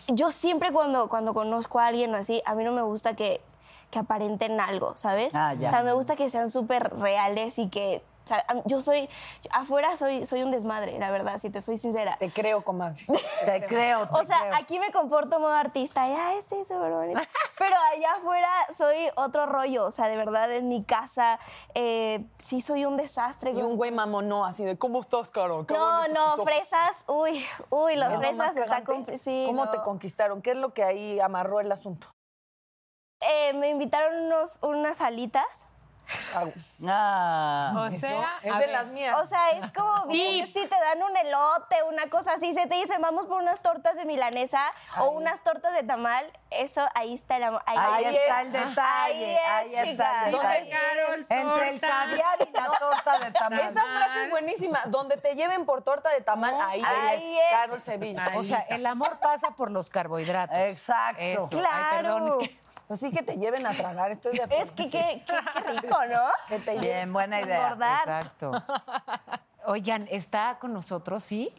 yo siempre cuando, cuando conozco a alguien así, a mí no me gusta que, que aparenten algo, ¿sabes? Ah, ya. O sea, me gusta que sean súper reales y que... o sea, yo soy, afuera soy, soy un desmadre, la verdad, si te soy sincera. Te creo, comadre. Te creo, te O sea, creo. aquí me comporto modo artista, ya es eso, bonito. Pero allá afuera soy otro rollo, o sea, de verdad, en mi casa eh, sí soy un desastre. Y un güey mamonó así de, ¿cómo estás, Carol? Qué No, no, tus ojos". fresas, uy, uy, los ¿Es lo más fresas está cagante? compli- sí, ¿Cómo no. te conquistaron? ¿Qué es lo que ahí amarró el asunto? Eh, me invitaron unos, unas alitas. Ah. O sea, Es a de ver, las mías. O sea, es como bien, si te dan un elote, una cosa así, se te dicen, vamos por unas tortas de milanesa o unas tortas de tamal, eso, ahí está el amor. Ahí, Ahí está es. el detalle. Ahí Ahí, es, está el chicas. detalle. Carol, Entre el caviar y la torta de tamal. Esa frase es buenísima. Donde te lleven por torta de tamal, ahí, Ahí es. es. Carol Sevilla. O sea, el amor pasa por los carbohidratos. Exacto. Eso. Ay, Claro. perdón, es que Pues sí que te lleven a tragar, estoy de acuerdo. Es que qué, qué- qué rico, ¿no? Que te lleven. Bien, buena idea. Engordar. Exacto. Oigan, está con nosotros, ¿sí?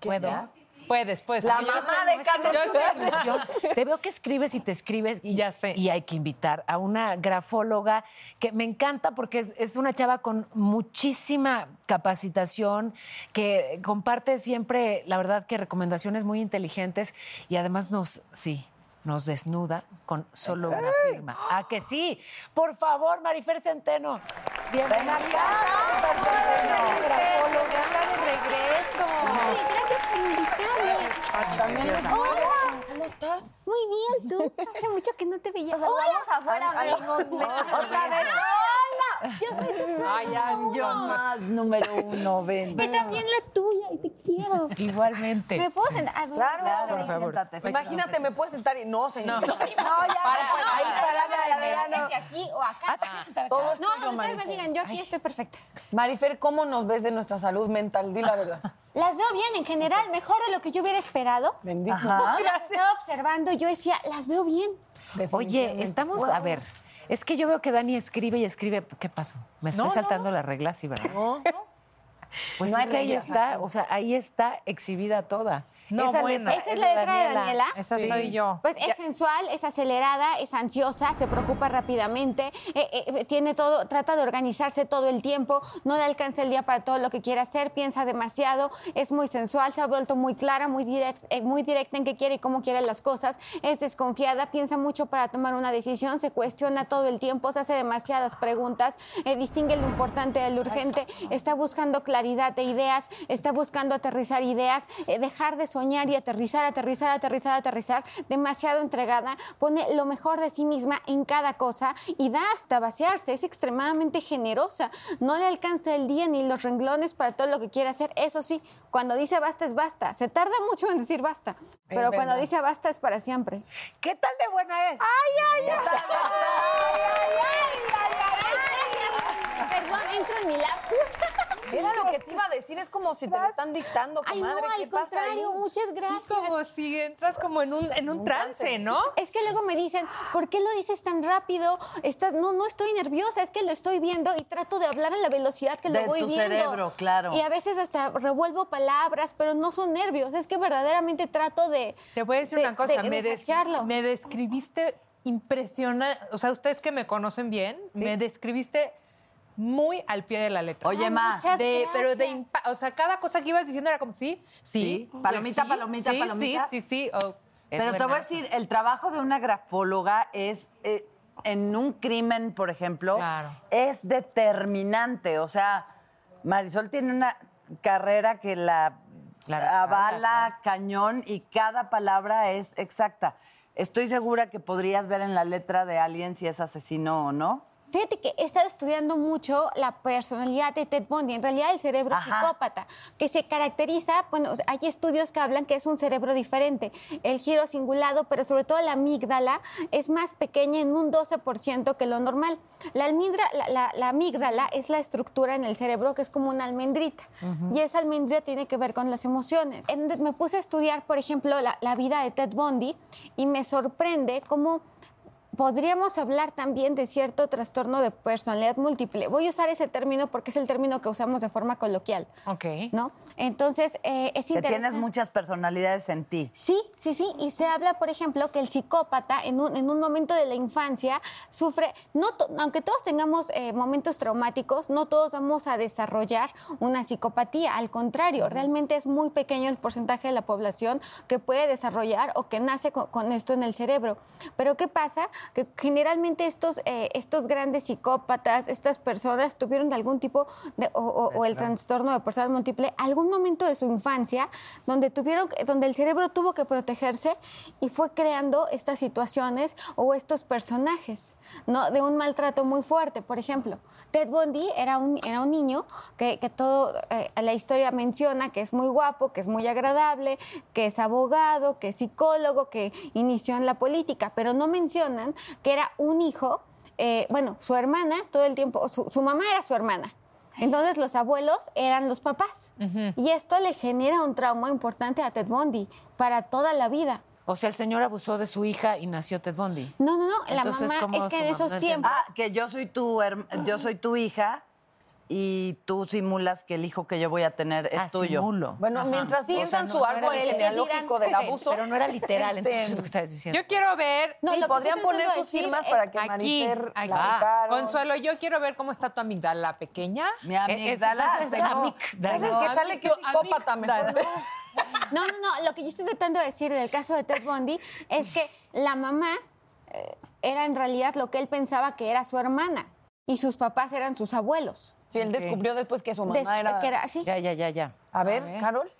¿Puedo? ya? Puedes, puedes. La mamá estoy- de Carlos Te veo que escribes y te escribes. Y, Ya sé. Y hay que invitar a una grafóloga que me encanta porque es, es una chava con muchísima capacitación, que comparte siempre, la verdad, que recomendaciones muy inteligentes y además nos, sí, nos desnuda con solo una firma. ¿A que sí? Por favor, Marifer Centeno. Bienvenida. Gracias por invitarme. También Hola. ¿Cómo estás? Muy bien, tú. Hace mucho que no te veía. Nos saludamos afuera, Ay, amigo. Otra vez. Yo soy Ay, yo más número uno, ven. Yo también la tuya y te quiero. Igualmente. ¿Me puedo sentar? Ah, Claro, Claro, por favor. siéntate, Imagínate, me puedes sentar y no, señor. No, ya. Para, no, ahí, no, para, no, verdad no. que si aquí o acá. Todo es No, no, ustedes me Marifer. digan, yo aquí estoy perfecta. Marifer, ¿cómo nos ves de nuestra salud mental? Di la verdad. Las veo bien en general, mejor de lo que yo hubiera esperado. Bendito. Ajá. Las estaba observando y yo decía, las veo bien. Oye, estamos, a ver, es que yo veo que Dani escribe y escribe. ¿Qué pasó? ¿Me estoy No, no, saltando la regla? Sí, ¿verdad? No, Pues No es hay que ahí reglas, está, o sea, ahí está exhibida toda. No, Esa bueno. letra Esa es la letra de Daniela. Esa soy yo. Pues es sensual, es acelerada, es ansiosa, se preocupa rápidamente, eh, eh, tiene todo, trata de organizarse todo el tiempo, no le alcanza el día para todo lo que quiere hacer, piensa demasiado, es muy sensual, se ha vuelto muy clara, muy, direct- eh, muy directa en qué quiere y cómo quiere las cosas, es desconfiada, piensa mucho para tomar una decisión, se cuestiona todo el tiempo, se hace demasiadas preguntas, distingue lo importante de lo urgente, está buscando claridad de ideas, está buscando aterrizar ideas, dejar de soñar y aterrizar, aterrizar, aterrizar, aterrizar, demasiado entregada, pone lo mejor de sí misma en cada cosa y da hasta vaciarse, es extremadamente generosa, no le alcanza el día ni los renglones para todo lo que quiere hacer, eso sí, cuando dice basta es basta, se tarda mucho en decir basta, pero cuando dice basta es para siempre. ¿Qué tal de buena es? ¡Ay, ay, ay! Perdón, entro en mi lapsus. Era lo que te iba a decir, es como si te lo están dictando, Ay, comadre. no, ¿Qué al contrario, muchas gracias. Sí, como si entras como en un, en un trance, ¿no? Es que luego me dicen, ¿por qué lo dices tan rápido? Estás, no, no estoy nerviosa, es que lo estoy viendo y trato de hablar a la velocidad que De lo voy tu viendo. cerebro, claro. Y a veces hasta revuelvo palabras, pero no son nervios, es que verdaderamente trato de. Te voy a decir de- una cosa, de- me, de des- hackearlo. me describiste impresionante, o sea, ustedes que me conocen bien, me describiste muy al pie de la letra. Oye, Ma. muchas De- pero de impa- o sea, cada cosa que ibas diciendo era como sí, sí, Sí, palomita, sí, palomita, sí, palomita. Sí, sí, sí. oh, Pero te voy a decir, el trabajo de una grafóloga es, eh, en un crimen, por ejemplo, Claro. es determinante. O sea, Marisol tiene una carrera que la La respalda, avala cañón y cada palabra es exacta. Estoy segura que podrías ver en la letra de alguien si es asesino o no. Fíjate que he estado estudiando mucho la personalidad de Ted Bundy, en realidad el cerebro Ajá. psicópata, que se caracteriza, bueno, hay estudios que hablan que es un cerebro diferente. El giro cingulado, pero sobre todo la amígdala, es más pequeña en un 12% que lo normal. La, la- la amígdala es la estructura en el cerebro que es como una almendrita, y esa almendrita tiene que ver con las emociones. En- me puse a estudiar, por ejemplo, la, la vida de Ted Bundy y me sorprende cómo podríamos hablar también de cierto trastorno de personalidad múltiple. Voy a usar ese término porque es el término que usamos de forma coloquial, Ok. ¿no? Entonces, eh, es Que interesante. tienes muchas personalidades en ti. Sí, sí, sí. Y se habla, por ejemplo, que el psicópata en un, en un momento de la infancia sufre, no to- aunque todos tengamos eh, momentos traumáticos, no todos vamos a desarrollar una psicopatía. Al contrario, realmente es muy pequeño el porcentaje de la población que puede desarrollar o que nace con, con esto en el cerebro. Pero ¿qué pasa? Que generalmente estos, eh, estos grandes psicópatas, estas personas tuvieron algún tipo de, o, o- o el trastorno de personalidad múltiple, algún momento de su infancia donde tuvieron, donde el cerebro tuvo que protegerse y fue creando estas situaciones o estos personajes, ¿no? De un maltrato muy fuerte. Por ejemplo, Ted Bundy era un, era un niño que, que todo, eh, la historia menciona que es muy guapo, que es muy agradable, que es abogado, que es psicólogo, que inició en la política, pero no mencionan que era un hijo, eh, bueno, su hermana todo el tiempo, su, su mamá era su hermana. Entonces los abuelos eran los papás. Y esto le genera un trauma importante a Ted Bundy para toda la vida. O sea, el señor abusó de su hija y nació Ted Bundy. No, no, no, la mamá ¿cómo es que en esos tiempos... Ah, que yo soy tu yo soy tu hija y tú simulas que el hijo que yo voy a tener es Ah, tuyo. simulo. Bueno, Ajá. mientras Sí, piensan o sea, su no- no árbol era genealógico del abuso. Pero no era literal, Este, entonces es lo que estás diciendo. Yo quiero ver No, sí, lo que podrían poner sus firmas es para que aquí, Marifer aquí. la. Consuelo, yo quiero ver cómo está tu amígdala pequeña. Mi Eh, amígdala. es- es tengo- amígdala. Es el que sale que es psicópata, mejor. No, no, no. Lo que yo estoy tratando de decir del caso de Ted Bundy es que la mamá eh, era en realidad lo que él pensaba que era su hermana y sus papás eran sus abuelos. Sí, él descubrió después que su mamá Des- era... que era así. Ya, ya, ya, ya. A ver, Carol.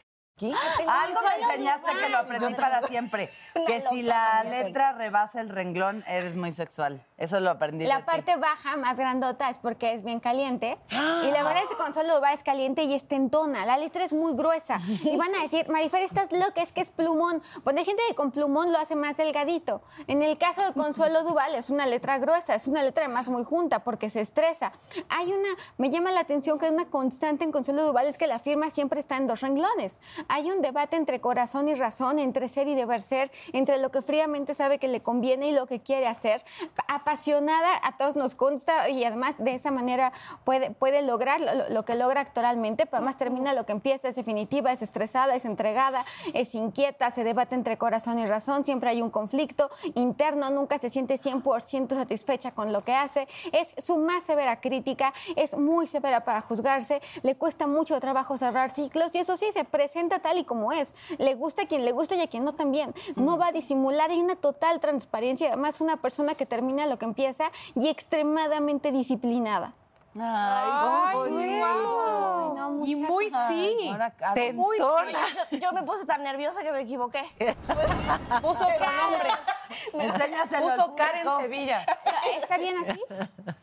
¿Qué? Algo me enseñaste que lo aprendí para siempre. Que si la letra rebasa el renglón, eres muy sexual. Eso lo aprendí de La ti. parte baja, más grandota, es porque es bien caliente. Y la verdad es que Consuelo Duval es caliente y es tentona. La letra es muy gruesa. Y van a decir, Marifer, estás loca, es que es plumón. Pues hay gente que con plumón lo hace más delgadito. En el caso de Consuelo Duval es una letra gruesa, es una letra además muy junta porque se estresa. Hay una, me llama la atención que una constante en Consuelo Duval es que la firma siempre está en dos renglones. Hay un debate entre corazón y razón, entre ser y deber ser, entre lo que fríamente sabe que le conviene y lo que quiere hacer. Apasionada, a todos nos consta y además de esa manera puede, puede lograr lo, que logra actualmente, pero además termina lo que empieza, es definitiva, es estresada, es entregada, es inquieta, se debate entre corazón y razón, siempre hay un conflicto interno, nunca se siente 100% satisfecha con lo que hace, es su más severa crítica, es muy severa para juzgarse, le cuesta mucho trabajo cerrar ciclos y eso sí, se presenta tal y como es, le gusta a quien le gusta y a quien no también, no va a disimular, hay una total transparencia, además una persona que termina lo que empieza y extremadamente disciplinada. Ay, guau. Ay, no, y muy sí. Ahora. Muy Yo, yo me puse tan nerviosa que me equivoqué. Puso nombre. Enséñaselo al Puso Karen. Sevilla. ¿Está bien así?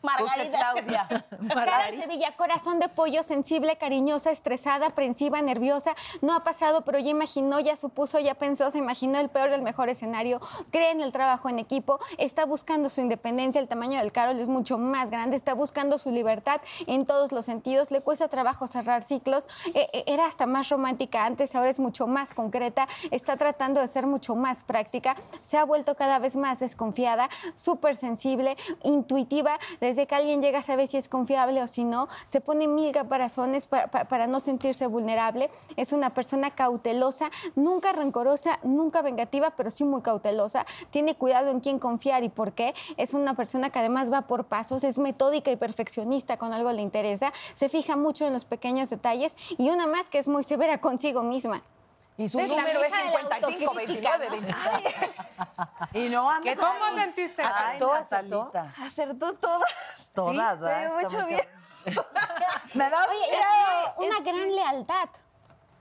Margarita. Claudia. Karen Sevilla, corazón de pollo, sensible, cariñosa, estresada, aprensiva, nerviosa. No ha pasado, pero ya imaginó, ya supuso, ya pensó, se imaginó el peor y el mejor escenario. Cree en el trabajo en equipo, está buscando su independencia. El tamaño del Carol es mucho más grande, está buscando su libertad en todos los sentidos. Le cuesta trabajo cerrar ciclos. Eh, eh, era hasta más romántica antes, ahora es mucho más concreta. Está tratando de ser mucho más práctica. Se ha vuelto cada vez más desconfiada, súper sensible, intuitiva. Desde que alguien llega sabe si es confiable o si no. Se pone mil caparazones pa- pa- para no sentirse vulnerable. Es una persona cautelosa, nunca rencorosa, nunca vengativa, pero sí muy cautelosa. Tiene cuidado en quién confiar y por qué. Es una persona que además va por pasos, es metódica y perfeccionista cuando algo le interesa. Se fija mucho en los pequeños detalles y una más que es muy severa consigo misma. Y su Es la número es hija de la 55, autocrítica, 29, ¿no? 26. Y no anda. ¿Cómo sentiste? Ay, ¿Aceptó, aceptó? Natalita. Acertó todas. Todas, Sí, ¿verdad? me. Me da Oye, es una gran lealtad.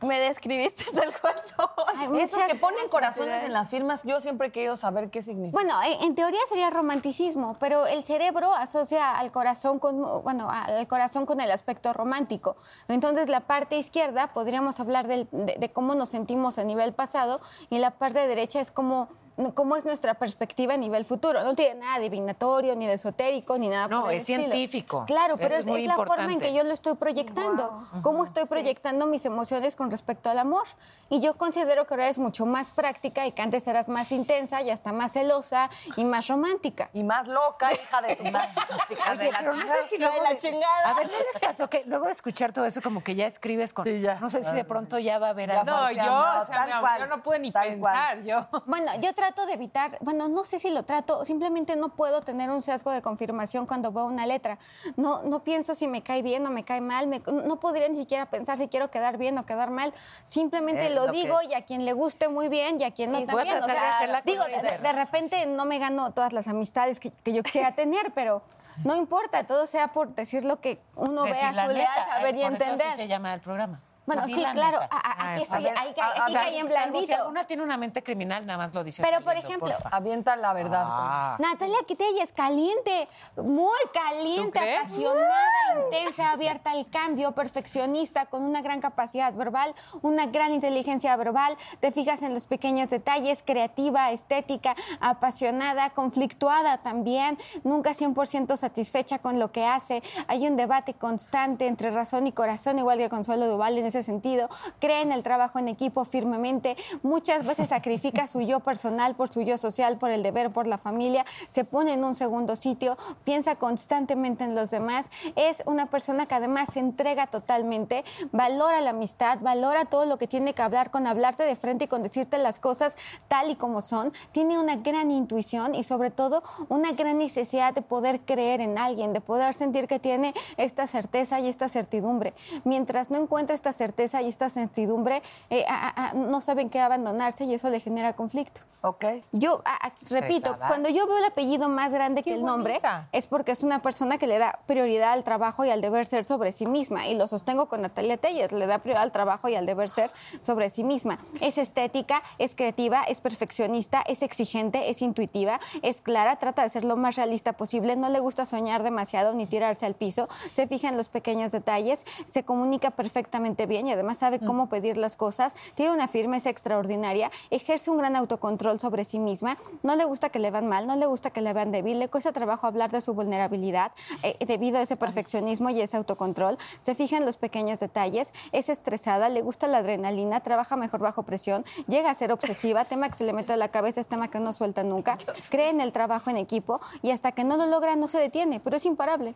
Me describiste tal cual soy. Eso que ponen corazones en las firmas, yo siempre he querido saber qué significa. Bueno, en, en teoría sería romanticismo, pero el cerebro asocia al corazón con, bueno, al corazón con el aspecto romántico. Entonces, la parte izquierda podríamos hablar del- de, de cómo nos sentimos a nivel pasado y la parte derecha es cómo cómo es nuestra perspectiva a nivel futuro. No tiene nada divinatorio, ni de esotérico, ni nada No, por el es estilo. científico. Claro, Eso pero es es, es la forma en que yo lo estoy proyectando. Cómo estoy proyectando mis emociones con respecto al amor. Y yo considero que ahora eres mucho más práctica y que antes eras más intensa y hasta más celosa y más romántica. Y más loca, hija de tu madre. Hija de la pero no chingada. sé si luego la de- chingada. A ver, ¿no les pasó que luego de escuchar todo eso como que ya escribes con... Sí, ya. No sé si de pronto ya va a haber algo. No, yo, no, o sea, tal cual, yo no pude ni tal cual. pensar. Yo. Bueno, yo trato de evitar, bueno, no sé si lo trato, simplemente no puedo tener un sesgo de confirmación cuando veo una letra. No, no pienso si me cae bien o me cae mal, me- no podría ni siquiera pensar si quiero quedar bien o quedar mal. Simplemente Es lo, digo y a quien le guste muy bien y a quien no Y también. O sea, digo, de, repente no me gano todas las amistades que, que yo quisiera tener, pero no importa, todo sea por decir lo que uno Decir vea, la su leal, saber eh, y por eso entender. así se llama el programa. Bueno, sí, la claro, neta. a- a- Ah, aquí a estoy, ver, a- aquí caí en Si blandito. alguna tiene una mente criminal, nada más lo dice Pero, por ejemplo, porfa. Avienta la verdad. Ah. Natalia Quitella es caliente, muy caliente, apasionada, intensa, abierta al cambio, perfeccionista, con una gran capacidad verbal, una gran inteligencia verbal. Te fijas en los pequeños detalles, creativa, estética, apasionada, conflictuada también, nunca 100% satisfecha con lo que hace. Hay un debate constante entre razón y corazón, igual que Consuelo Duval en ese sentido. Cree en el trabajo en equipo firmemente. Muchas veces sacrifica su yo personal por su yo social, por el deber, por la familia. Se pone en un segundo sitio, piensa constantemente en los demás. Es una persona que además se entrega totalmente, valora la amistad, valora todo lo que tiene que hablar con hablarte de frente y con decirte las cosas tal y como son. Tiene una gran intuición y sobre todo una gran necesidad de poder creer en alguien, de poder sentir que tiene esta certeza y esta certidumbre. Mientras no encuentre esta certeza y esta certidumbre eh, a- a- a- no saben qué abandonarse y eso le genera conflicto. Ok. Yo, a- a- repito, cuando yo veo el apellido más grande que el nombre, es porque es una persona que le da prioridad al trabajo y al deber ser sobre sí misma. Y lo sostengo con Natalia Telles, le da prioridad al trabajo y al deber ser sobre sí misma. Es estética, es creativa, es perfeccionista, es exigente, es intuitiva, es clara, trata de ser lo más realista posible, no le gusta soñar demasiado ni tirarse al piso, se fija en los pequeños detalles, se comunica perfectamente bien y además sabe cómo pedir las cosas, tiene una firmeza extraordinaria, ejerce un gran autocontrol sobre sí misma, no le gusta que le vean mal, no le gusta que le vean débil, le cuesta trabajo hablar de su vulnerabilidad eh, debido a ese perfeccionismo y ese autocontrol, se fija en los pequeños detalles, es estresada, le gusta la adrenalina, trabaja mejor bajo presión, llega a ser obsesiva, tema que se le mete a la cabeza es tema que no suelta nunca, cree en el trabajo en equipo y hasta que no lo logra no se detiene, pero es imparable.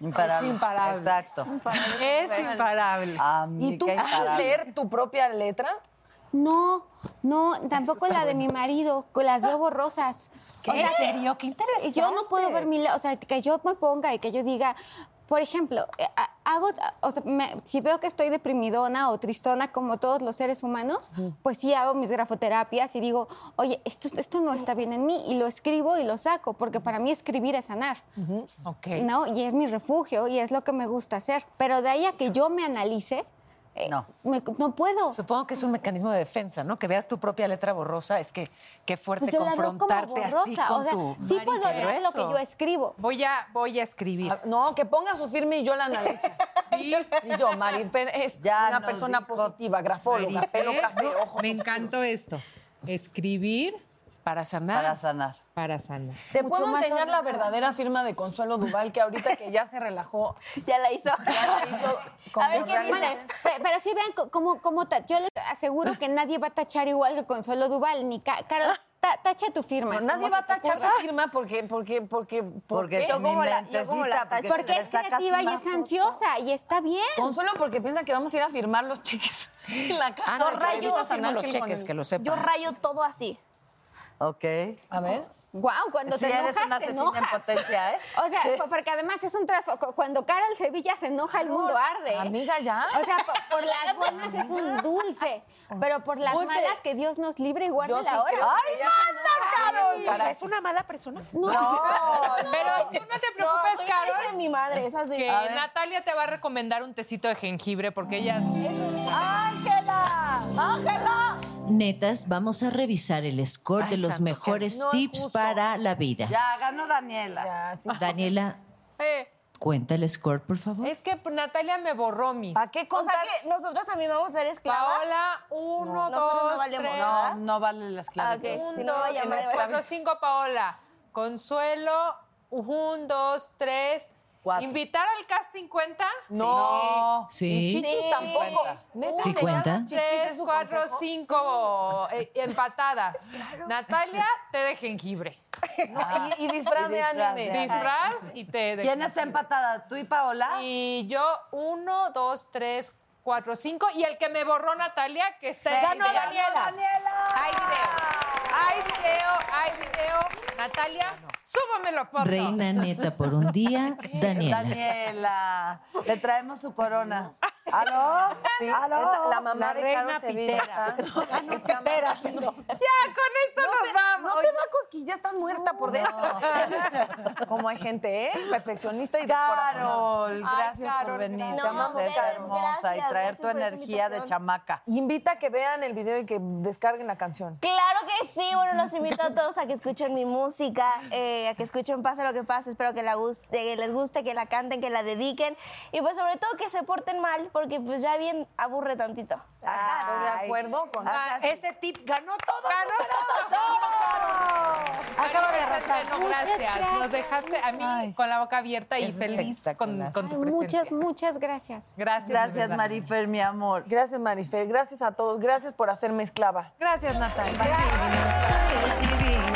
Imparable. Es imparable. Exacto. Es imparable. ¿Y tú puedes leer tu propia letra? No, no, tampoco la de mi marido, con las veo borrosas. ¿Qué? ¿En serio? ¡Qué interesante! Yo no puedo ver mi, le- o sea, que yo me ponga y que yo diga, por ejemplo, eh, hago, o sea, me- si veo que estoy deprimidona o tristona como todos los seres humanos, pues sí hago mis grafoterapias y digo, oye, esto, esto no está bien en mí y lo escribo y lo saco, porque para mí escribir es sanar. Ok. ¿no? Y es mi refugio y es lo que me gusta hacer. Pero de ahí a que yo me analice, eh, me- no puedo. Supongo que es un mecanismo de defensa, ¿no? Que veas tu propia letra borrosa, es que qué fuerte Pues confrontarte así con o sea, tu... sí puedo leer lo que yo escribo. Voy a, voy a escribir. Ah, No, que ponga su firme y yo la analizo. Y yo, Marifer es Ya una persona dijo- positiva, grafóloga, Marifer, pelo café, ojos. Me encantó esto. Escribir Para sanar. Para sanar. para sanar. Te Mucho puedo enseñar la verdadera firma de Consuelo Duval, que ahorita que ya se relajó, Ya la hizo. ya la hizo con A ver, ¿qué dice? Pe- Pero sí vean cómo, cómo yo les aseguro que nadie va a tachar igual que Consuelo Duval, ni Ca- Carol, ta- tacha tu firma. No, nadie va a tachar su firma porque, porque, porque, Porque yo como la, yo como la Porque es creativa y es ansiosa y está bien. Consuelo porque piensa que vamos a ir a firmar los cheques en la casa. Ah, no, Yo yo rayo San los cheques, que lo sepan. Yo rayo todo así. Ok. A ver. Guau, cuando Sí, te eres enojas, una te asesina en enojas. potencia, ¿eh? O sea, po- porque además es un trazo. cu- Cuando Carol Sevilla se enoja, el mundo arde. Amiga, ya. O sea, por, por las buenas es un dulce, pero por las malas que Dios nos libre y guarde Yo sí la hora. enoja. O sea, ¿Es una mala persona? No, Pero tú no te preocupes, hija Carol, de mi madre, es así. que Natalia te va a recomendar un tecito de jengibre porque ella... ¡Ángela! ¡Ángela! Netas, vamos a revisar el score de los mejores no es tips para la vida. Ya ganó Daniela. Ya, sí. Daniela, Eh, cuenta el score, por favor. es que Natalia me borró mi. ¿Para qué O sea contar? que nosotros también vamos a ser esclavas. Paola, uno, Nosotros no dos, valemos tres. No, no vale la esclavitud. Ah, ok. un, Si no, dos, cuatro, cinco, Paola. Consuelo, un, dos, tres. Cuatro. ¿Invitar al casting cuenta? No. Sí. Chichis Sí. tampoco. Neta, Sí ¿te cuenta. llaman chichis? ¿Es Tres, cuatro, cinco eh, empatadas. Natalia, té de jengibre. No, y, y disfraz Y de anime. Disfraz y té de ¿Quién está empatada? ¿Tú y Paola? Y yo, uno, dos, tres, cuatro, cinco. Y el que me borró Natalia, que está en Ganó. Daniela. Hay video. Hay video, hay video. Natalia, súbamelo, foto. Reina neta por un día, Daniela. Daniela. Le traemos su corona. ¿Aló? Sí, ¿Aló? la mamá La de reina Carol Sevilla. pitera. No, pitera. Ya, con esto No nos te, vamos. no te da cosquilla, estás muerta por dentro. Como hay gente, ¿eh? Perfeccionista y. Carol, gracias Carol, por venir. Te amamos, hermosa y traer tu energía de chamaca. Invita a que vean el video y que descarguen la canción. Claro que sí, bueno, los invito a todos a que escuchen mi música, eh, a que escuchen Pase lo que pase, espero que, la guste, que les guste, que la canten, que la dediquen y pues sobre todo que se porten mal, porque pues ya bien aburre tantito. Estoy de acuerdo con... Ajá, sí. Ese tip ganó todo. Acabo de arrasar. No, Muchas gracias. gracias. Nos dejaste a mí Ay. con la boca abierta y Es feliz con, con tu presencia. muchas, muchas gracias. Gracias. Gracias. Marifer, mi amor. Gracias, Marifer. Gracias a todos. Gracias por hacerme esclava. Gracias, Natalia. Eres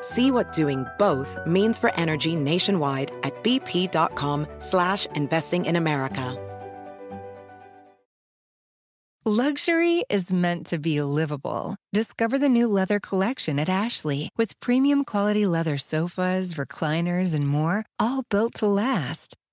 See what doing both means for energy nationwide at bp.com slash investing in America. Luxury is meant to be livable. Discover the new leather collection at Ashley with premium quality leather sofas, recliners, and more, all built to last.